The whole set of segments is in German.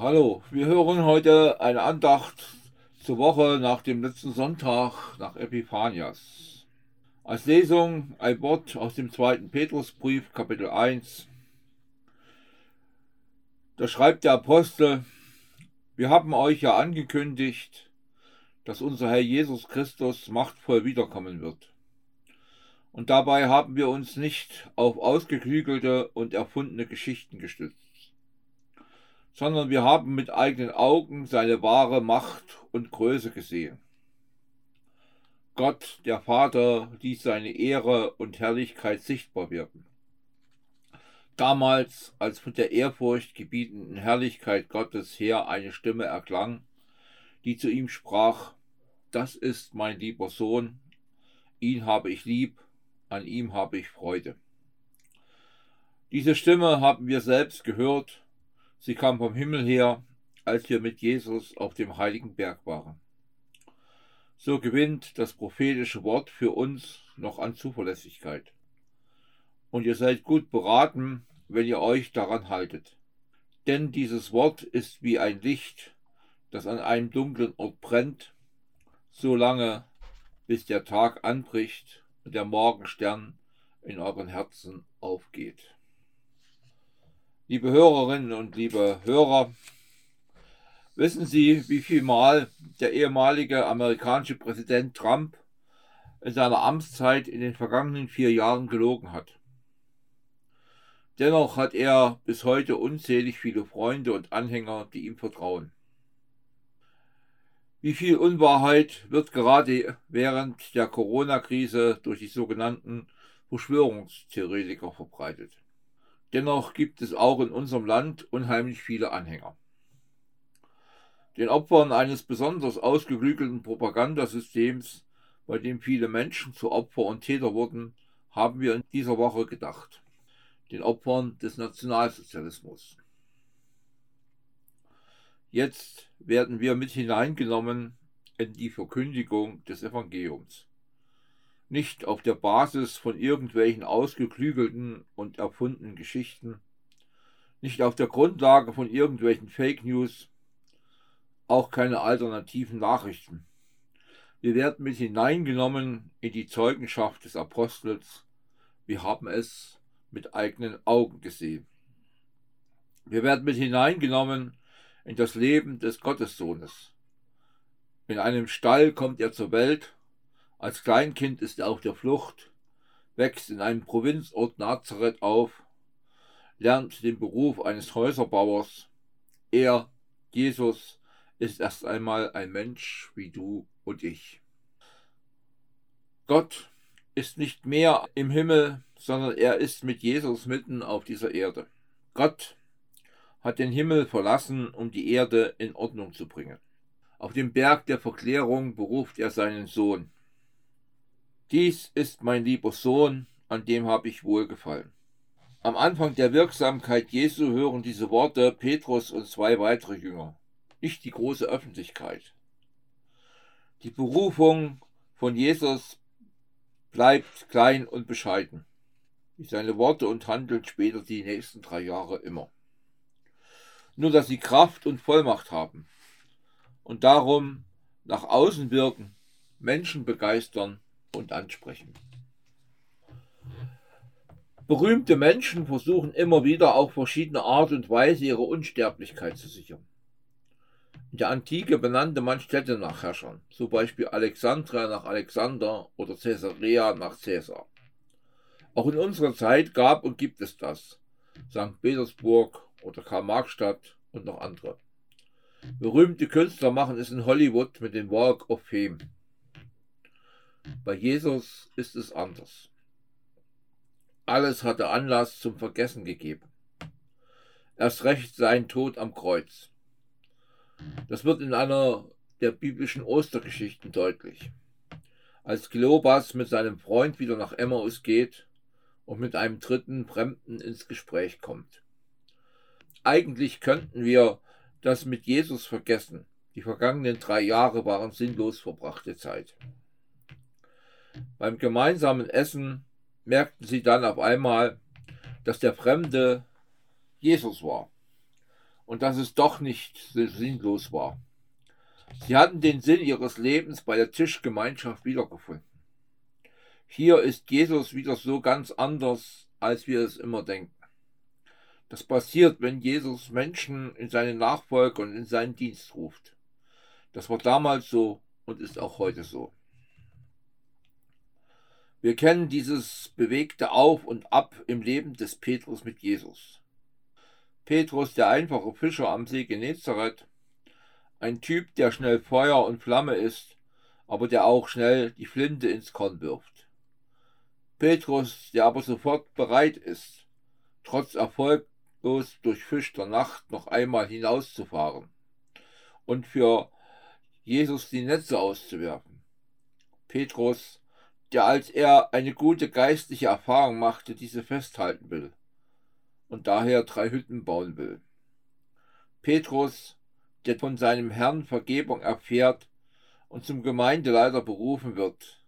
Hallo. Wir hören heute eine Andacht zur Woche nach dem letzten Sonntag nach Epiphanias. Als Lesung ein Wort aus dem zweiten Petrusbrief, Kapitel 1. Da schreibt der Apostel, wir haben euch ja angekündigt, dass unser Herr Jesus Christus machtvoll wiederkommen wird. Und dabei haben wir uns nicht auf ausgeklügelte und erfundene Geschichten gestützt sondern wir haben mit eigenen Augen seine wahre Macht und Größe gesehen. Gott, der Vater, ließ seine Ehre und Herrlichkeit sichtbar werden. Damals, als von der Ehrfurcht gebietenden Herrlichkeit Gottes her eine Stimme erklang, die zu ihm sprach, Das ist mein lieber Sohn, ihn habe ich lieb, an ihm habe ich Freude. Diese Stimme haben wir selbst gehört Sie kam vom Himmel her, als wir mit Jesus auf dem heiligen Berg waren. So gewinnt das prophetische Wort für uns noch an Zuverlässigkeit. Und ihr seid gut beraten, wenn ihr euch daran haltet. Denn dieses Wort ist wie ein Licht, das an einem dunklen Ort brennt, so lange, bis der Tag anbricht und der Morgenstern in euren Herzen aufgeht. Liebe Hörerinnen und liebe Hörer, wissen Sie, wie viel Mal der ehemalige amerikanische Präsident Trump in seiner Amtszeit in den vergangenen vier Jahren gelogen hat? Dennoch hat er bis heute unzählig viele Freunde und Anhänger, die ihm vertrauen. Wie viel Unwahrheit wird gerade während der Corona-Krise durch die sogenannten Verschwörungstheoretiker verbreitet? Dennoch gibt es auch in unserem Land unheimlich viele Anhänger. Den Opfern eines besonders ausgeklügelten Propagandasystems, bei dem viele Menschen zu Opfer und Täter wurden, haben wir in dieser Woche gedacht. Den Opfern des Nationalsozialismus. Jetzt werden wir mit hineingenommen in die Verkündigung des Evangeliums nicht auf der Basis von irgendwelchen ausgeklügelten und erfundenen Geschichten, nicht auf der Grundlage von irgendwelchen Fake News, auch keine alternativen Nachrichten. Wir werden mit hineingenommen in die Zeugenschaft des Apostels. Wir haben es mit eigenen Augen gesehen. Wir werden mit hineingenommen in das Leben des Gottessohnes. In einem Stall kommt er zur Welt als Kleinkind ist er auf der Flucht, wächst in einem Provinzort Nazareth auf, lernt den Beruf eines Häuserbauers. Er, Jesus, ist erst einmal ein Mensch wie du und ich. Gott ist nicht mehr im Himmel, sondern er ist mit Jesus mitten auf dieser Erde. Gott hat den Himmel verlassen, um die Erde in Ordnung zu bringen. Auf dem Berg der Verklärung beruft er seinen Sohn. Dies ist mein lieber Sohn, an dem habe ich wohlgefallen. Am Anfang der Wirksamkeit Jesu hören diese Worte Petrus und zwei weitere Jünger, nicht die große Öffentlichkeit. Die Berufung von Jesus bleibt klein und bescheiden, wie seine Worte und Handeln später die nächsten drei Jahre immer. Nur dass sie Kraft und Vollmacht haben und darum nach außen wirken, Menschen begeistern und ansprechen. Berühmte Menschen versuchen immer wieder auf verschiedene Art und Weise ihre Unsterblichkeit zu sichern. In der Antike benannte man Städte nach Herrschern, zum Beispiel Alexandria nach Alexander oder Caesarea nach Caesar. Auch in unserer Zeit gab und gibt es das. St. Petersburg oder Karl-Marx-Stadt und noch andere. Berühmte Künstler machen es in Hollywood mit dem Walk of Fame. Bei Jesus ist es anders. Alles hatte Anlass zum Vergessen gegeben. Erst recht sein Tod am Kreuz. Das wird in einer der biblischen Ostergeschichten deutlich. Als Kleobas mit seinem Freund wieder nach Emmaus geht und mit einem dritten Fremden ins Gespräch kommt. Eigentlich könnten wir das mit Jesus vergessen. Die vergangenen drei Jahre waren sinnlos verbrachte Zeit. Beim gemeinsamen Essen merkten sie dann auf einmal, dass der Fremde Jesus war. und dass es doch nicht sinnlos war. Sie hatten den Sinn ihres Lebens bei der Tischgemeinschaft wiedergefunden. Hier ist Jesus wieder so ganz anders, als wir es immer denken. Das passiert, wenn Jesus Menschen in seine Nachfolge und in seinen Dienst ruft. Das war damals so und ist auch heute so. Wir kennen dieses bewegte Auf und Ab im Leben des Petrus mit Jesus. Petrus, der einfache Fischer am See Genezareth, ein Typ, der schnell Feuer und Flamme ist, aber der auch schnell die Flinte ins Korn wirft. Petrus, der aber sofort bereit ist, trotz erfolglos durchfischter Nacht noch einmal hinauszufahren und für Jesus die Netze auszuwerfen. Petrus, der als er eine gute geistliche Erfahrung machte, diese festhalten will und daher drei Hütten bauen will. Petrus, der von seinem Herrn Vergebung erfährt und zum Gemeindeleiter berufen wird,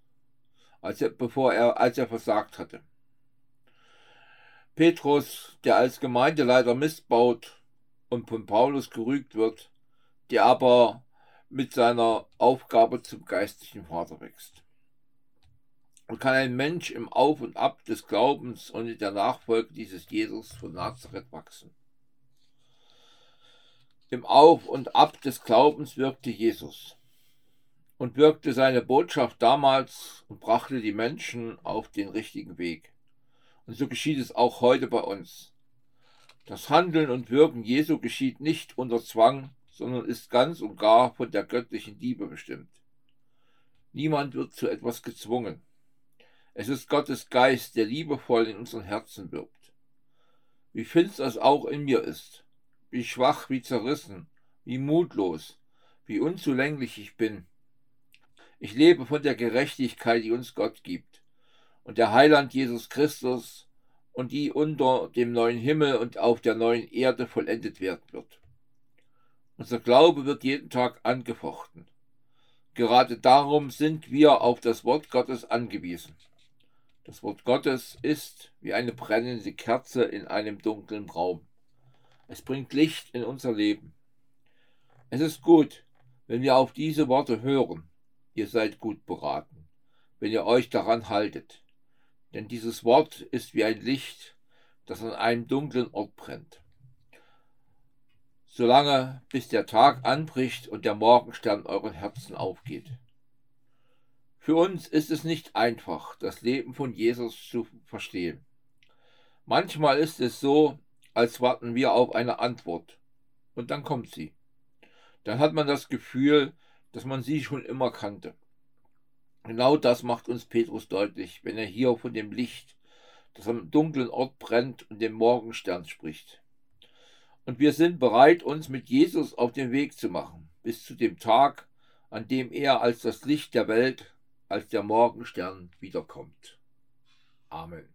als er, bevor er, als er versagt hatte. Petrus, der als Gemeindeleiter missbaut und von Paulus gerügt wird, der aber mit seiner Aufgabe zum geistlichen Vater wächst. Und kann ein Mensch im Auf und Ab des Glaubens und in der Nachfolge dieses Jesus von Nazareth wachsen? Im Auf und Ab des Glaubens wirkte Jesus und wirkte seine Botschaft damals und brachte die Menschen auf den richtigen Weg. Und so geschieht es auch heute bei uns. Das Handeln und Wirken Jesu geschieht nicht unter Zwang, sondern ist ganz und gar von der göttlichen Liebe bestimmt. Niemand wird zu etwas gezwungen. Es ist Gottes Geist, der liebevoll in unseren Herzen wirkt. Wie finster es auch in mir ist, wie schwach, wie zerrissen, wie mutlos, wie unzulänglich ich bin. Ich lebe von der Gerechtigkeit, die uns Gott gibt, und der Heiland Jesus Christus und die unter dem neuen Himmel und auf der neuen Erde vollendet werden wird. Unser Glaube wird jeden Tag angefochten. Gerade darum sind wir auf das Wort Gottes angewiesen. Das Wort Gottes ist wie eine brennende Kerze in einem dunklen Raum. Es bringt Licht in unser Leben. Es ist gut, wenn wir auf diese Worte hören. Ihr seid gut beraten, wenn ihr euch daran haltet. Denn dieses Wort ist wie ein Licht, das an einem dunklen Ort brennt solange bis der Tag anbricht und der Morgenstern euren Herzen aufgeht. Für uns ist es nicht einfach, das Leben von Jesus zu verstehen. Manchmal ist es so, als warten wir auf eine Antwort. Und dann kommt sie. Dann hat man das Gefühl, dass man sie schon immer kannte. Genau das macht uns Petrus deutlich, wenn er hier von dem Licht, das am dunklen Ort brennt und dem Morgenstern spricht. Und wir sind bereit, uns mit Jesus auf den Weg zu machen, bis zu dem Tag, an dem er als das Licht der Welt, als der Morgenstern wiederkommt. Amen.